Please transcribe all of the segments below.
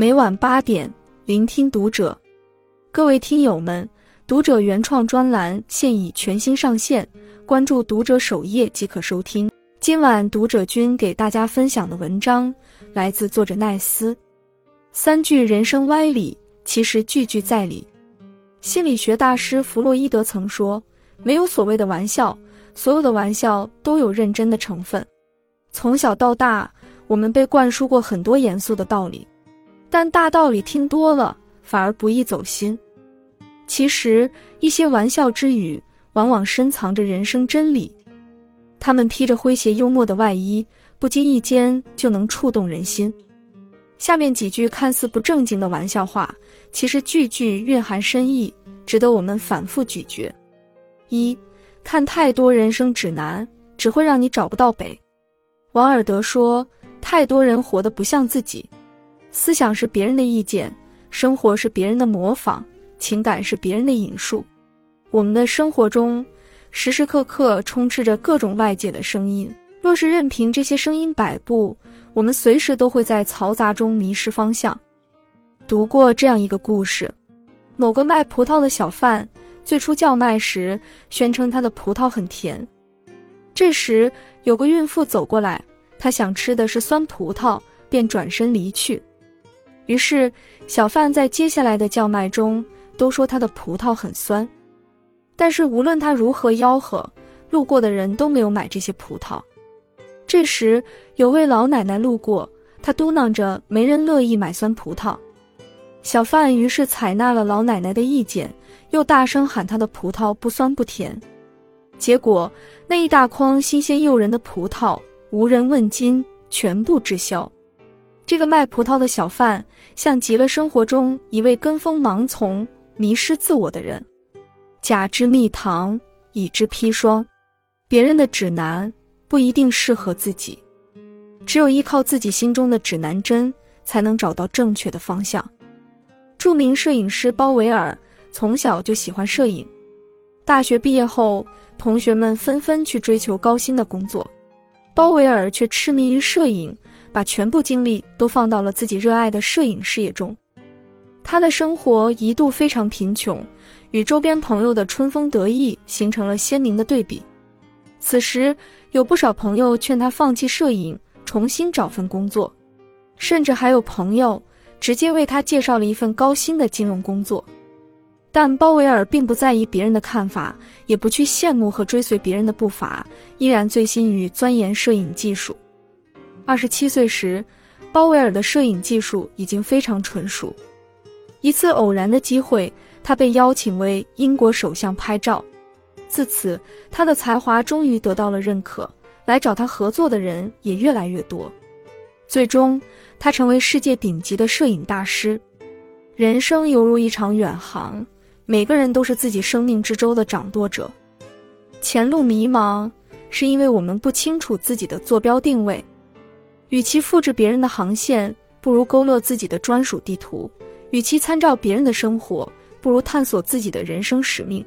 每晚八点，聆听读者。各位听友们，读者原创专栏现已全新上线，关注读者首页即可收听。今晚读者君给大家分享的文章来自作者奈斯。三句人生歪理，其实句句在理。心理学大师弗洛伊德曾说：“没有所谓的玩笑，所有的玩笑都有认真的成分。”从小到大，我们被灌输过很多严肃的道理，但大道理听多了反而不易走心。其实，一些玩笑之语往往深藏着人生真理，他们披着诙谐幽默的外衣，不经意间就能触动人心。下面几句看似不正经的玩笑话，其实句句蕴含深意，值得我们反复咀嚼。一，看太多人生指南，只会让你找不到北。王尔德说：“太多人活得不像自己，思想是别人的意见，生活是别人的模仿，情感是别人的引述。我们的生活中，时时刻刻充斥着各种外界的声音。若是任凭这些声音摆布，我们随时都会在嘈杂中迷失方向。”读过这样一个故事：某个卖葡萄的小贩，最初叫卖时宣称他的葡萄很甜。这时，有个孕妇走过来，她想吃的是酸葡萄，便转身离去。于是，小贩在接下来的叫卖中都说他的葡萄很酸。但是，无论他如何吆喝，路过的人都没有买这些葡萄。这时，有位老奶奶路过，她嘟囔着：“没人乐意买酸葡萄。”小贩于是采纳了老奶奶的意见，又大声喊他的葡萄不酸不甜。结果，那一大筐新鲜诱人的葡萄无人问津，全部滞销。这个卖葡萄的小贩像极了生活中一位跟风盲从、迷失自我的人。假之蜜糖，乙之砒霜。别人的指南不一定适合自己，只有依靠自己心中的指南针，才能找到正确的方向。著名摄影师包维尔从小就喜欢摄影，大学毕业后。同学们纷纷去追求高薪的工作，包维尔却痴迷于摄影，把全部精力都放到了自己热爱的摄影事业中。他的生活一度非常贫穷，与周边朋友的春风得意形成了鲜明的对比。此时，有不少朋友劝他放弃摄影，重新找份工作，甚至还有朋友直接为他介绍了一份高薪的金融工作。但鲍威尔并不在意别人的看法，也不去羡慕和追随别人的步伐，依然醉心于钻研摄影技术。二十七岁时，鲍威尔的摄影技术已经非常纯熟。一次偶然的机会，他被邀请为英国首相拍照，自此他的才华终于得到了认可，来找他合作的人也越来越多。最终，他成为世界顶级的摄影大师。人生犹如一场远航。每个人都是自己生命之舟的掌舵者，前路迷茫，是因为我们不清楚自己的坐标定位。与其复制别人的航线，不如勾勒自己的专属地图；与其参照别人的生活，不如探索自己的人生使命。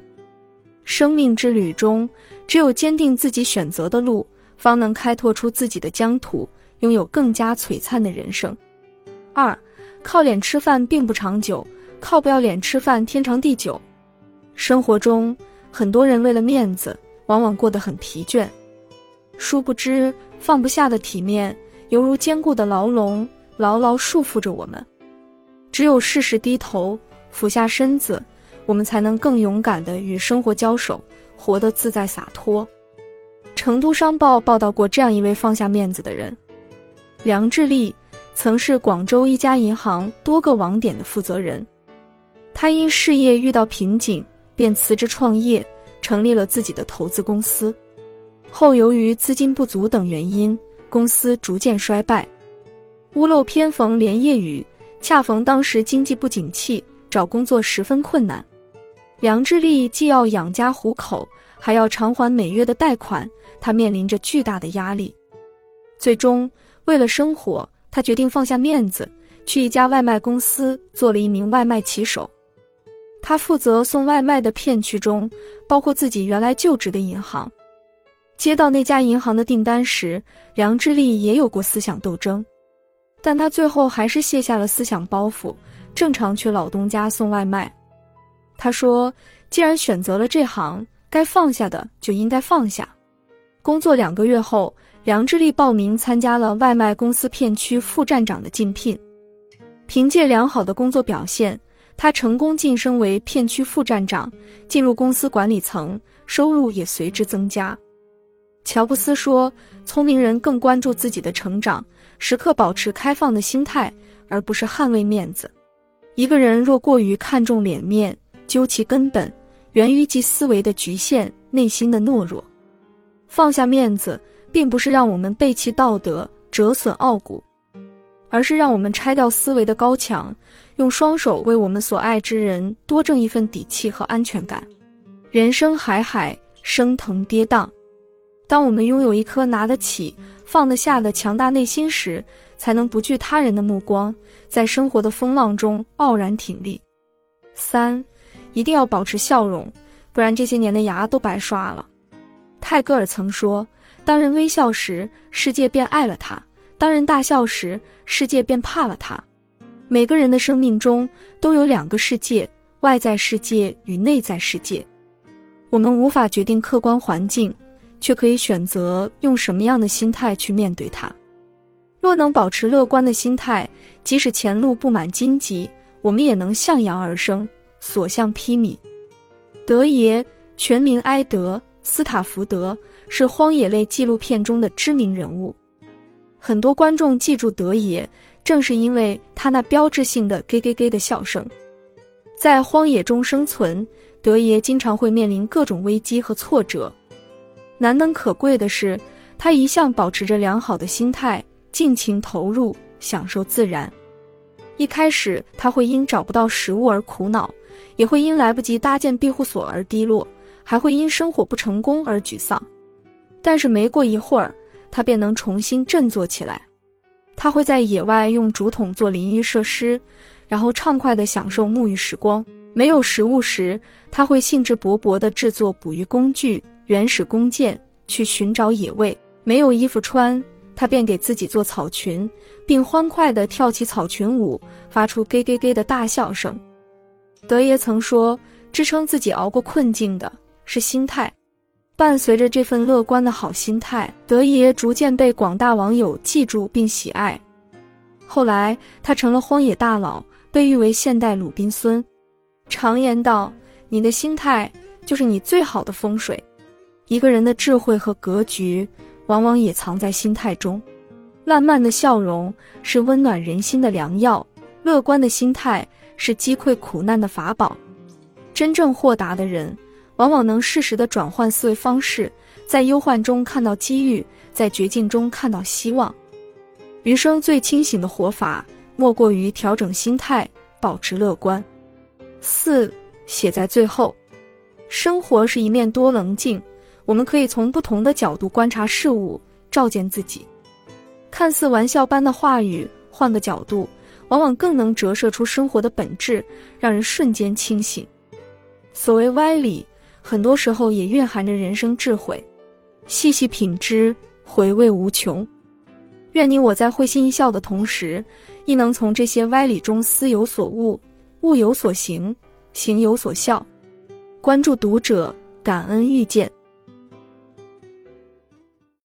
生命之旅中，只有坚定自己选择的路，方能开拓出自己的疆土，拥有更加璀璨的人生。二，靠脸吃饭并不长久。靠不要脸吃饭，天长地久。生活中，很多人为了面子，往往过得很疲倦。殊不知，放不下的体面，犹如坚固的牢笼，牢牢束缚着我们。只有适时低头，俯下身子，我们才能更勇敢地与生活交手，活得自在洒脱。成都商报报道过这样一位放下面子的人：梁志利，曾是广州一家银行多个网点的负责人。他因事业遇到瓶颈，便辞职创业，成立了自己的投资公司。后由于资金不足等原因，公司逐渐衰败。屋漏偏逢连夜雨，恰逢当时经济不景气，找工作十分困难。梁志利既要养家糊口，还要偿还每月的贷款，他面临着巨大的压力。最终，为了生活，他决定放下面子，去一家外卖公司做了一名外卖骑手。他负责送外卖的片区中，包括自己原来就职的银行。接到那家银行的订单时，梁志利也有过思想斗争。但他最后还是卸下了思想包袱，正常去老东家送外卖。他说：“既然选择了这行，该放下的就应该放下。”工作两个月后，梁志立报名参加了外卖公司片区副站长的竞聘。凭借良好的工作表现，他成功晋升为片区副站长，进入公司管理层，收入也随之增加。乔布斯说：“聪明人更关注自己的成长，时刻保持开放的心态，而不是捍卫面子。一个人若过于看重脸面，究其根本，源于其思维的局限，内心的懦弱。放下面子，并不是让我们背弃道德、折损傲骨。”而是让我们拆掉思维的高墙，用双手为我们所爱之人多挣一份底气和安全感。人生海海，升腾跌宕，当我们拥有一颗拿得起、放得下的强大内心时，才能不惧他人的目光，在生活的风浪中傲然挺立。三，一定要保持笑容，不然这些年的牙都白刷了。泰戈尔曾说：“当人微笑时，世界便爱了他。”当人大笑时，世界便怕了他。每个人的生命中都有两个世界：外在世界与内在世界。我们无法决定客观环境，却可以选择用什么样的心态去面对它。若能保持乐观的心态，即使前路布满荆棘，我们也能向阳而生，所向披靡。德爷，全名埃德·斯塔福德，是荒野类纪录片中的知名人物。很多观众记住德爷，正是因为他那标志性的“给给给”的笑声。在荒野中生存，德爷经常会面临各种危机和挫折。难能可贵的是，他一向保持着良好的心态，尽情投入，享受自然。一开始，他会因找不到食物而苦恼，也会因来不及搭建庇护所而低落，还会因生活不成功而沮丧。但是没过一会儿，他便能重新振作起来。他会在野外用竹筒做淋浴设施，然后畅快地享受沐浴时光。没有食物时，他会兴致勃勃地制作捕鱼工具、原始弓箭，去寻找野味。没有衣服穿，他便给自己做草裙，并欢快地跳起草裙舞，发出“咯咯咯”的大笑声。德爷曾说：“支撑自己熬过困境的是心态。”伴随着这份乐观的好心态，德爷逐渐被广大网友记住并喜爱。后来，他成了荒野大佬，被誉为现代鲁滨孙。常言道：“你的心态就是你最好的风水。”一个人的智慧和格局，往往也藏在心态中。烂漫的笑容是温暖人心的良药，乐观的心态是击溃苦难的法宝。真正豁达的人。往往能适时的转换思维方式，在忧患中看到机遇，在绝境中看到希望。余生最清醒的活法，莫过于调整心态，保持乐观。四写在最后，生活是一面多棱镜，我们可以从不同的角度观察事物，照见自己。看似玩笑般的话语，换个角度，往往更能折射出生活的本质，让人瞬间清醒。所谓歪理。很多时候也蕴含着人生智慧，细细品之，回味无穷。愿你我在会心一笑的同时，亦能从这些歪理中思有所悟，悟有所行，行有所效。关注读者，感恩遇见。